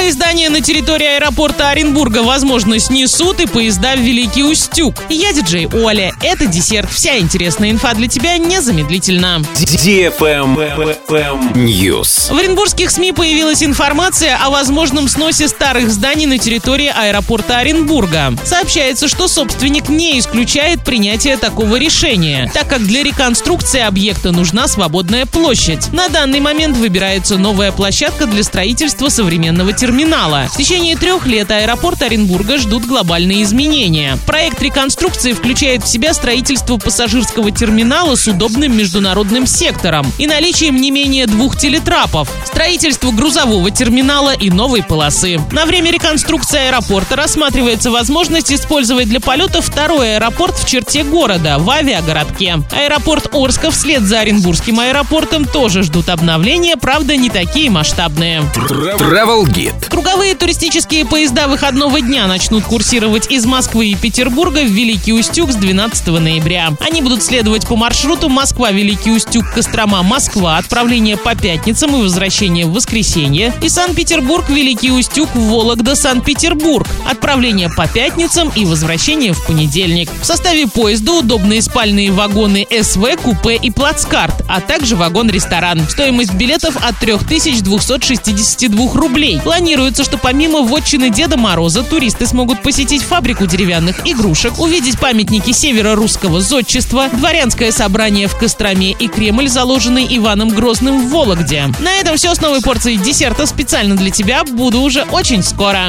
Старые здания на территории аэропорта Оренбурга, возможно, снесут и поезда в Великий Устюг. Я диджей Оля. Это десерт. Вся интересная инфа для тебя незамедлительно. News. В оренбургских СМИ появилась информация о возможном сносе старых зданий на территории аэропорта Оренбурга. Сообщается, что собственник не исключает принятие такого решения, так как для реконструкции объекта нужна свободная площадь. На данный момент выбирается новая площадка для строительства современного терминала. В течение трех лет аэропорт Оренбурга ждут глобальные изменения. Проект реконструкции включает в себя строительство пассажирского терминала с удобным международным сектором и наличием не менее двух телетрапов, строительство грузового терминала и новой полосы. На время реконструкции аэропорта рассматривается возможность использовать для полета второй аэропорт в черте города, в авиагородке. Аэропорт Орска вслед за Оренбургским аэропортом тоже ждут обновления, правда, не такие масштабные. Travel Guide. Круговые туристические поезда выходного дня начнут курсировать из Москвы и Петербурга в Великий Устюг с 12 ноября. Они будут следовать по маршруту Москва-Великий Устюг, Кострома, Москва, отправление по пятницам и возвращение в воскресенье, и Санкт-Петербург, Великий Устюг, Вологда, Санкт-Петербург, отправление по пятницам и возвращение в понедельник. В составе поезда удобные спальные вагоны СВ, купе и плацкарт, а также вагон-ресторан. Стоимость билетов от 3262 рублей. Планируется, что помимо вотчины Деда Мороза туристы смогут посетить фабрику деревянных игрушек, увидеть памятники северо-русского зодчества, дворянское собрание в Костроме и Кремль, заложенный Иваном Грозным в Вологде. На этом все с новой порцией десерта специально для тебя. Буду уже очень скоро.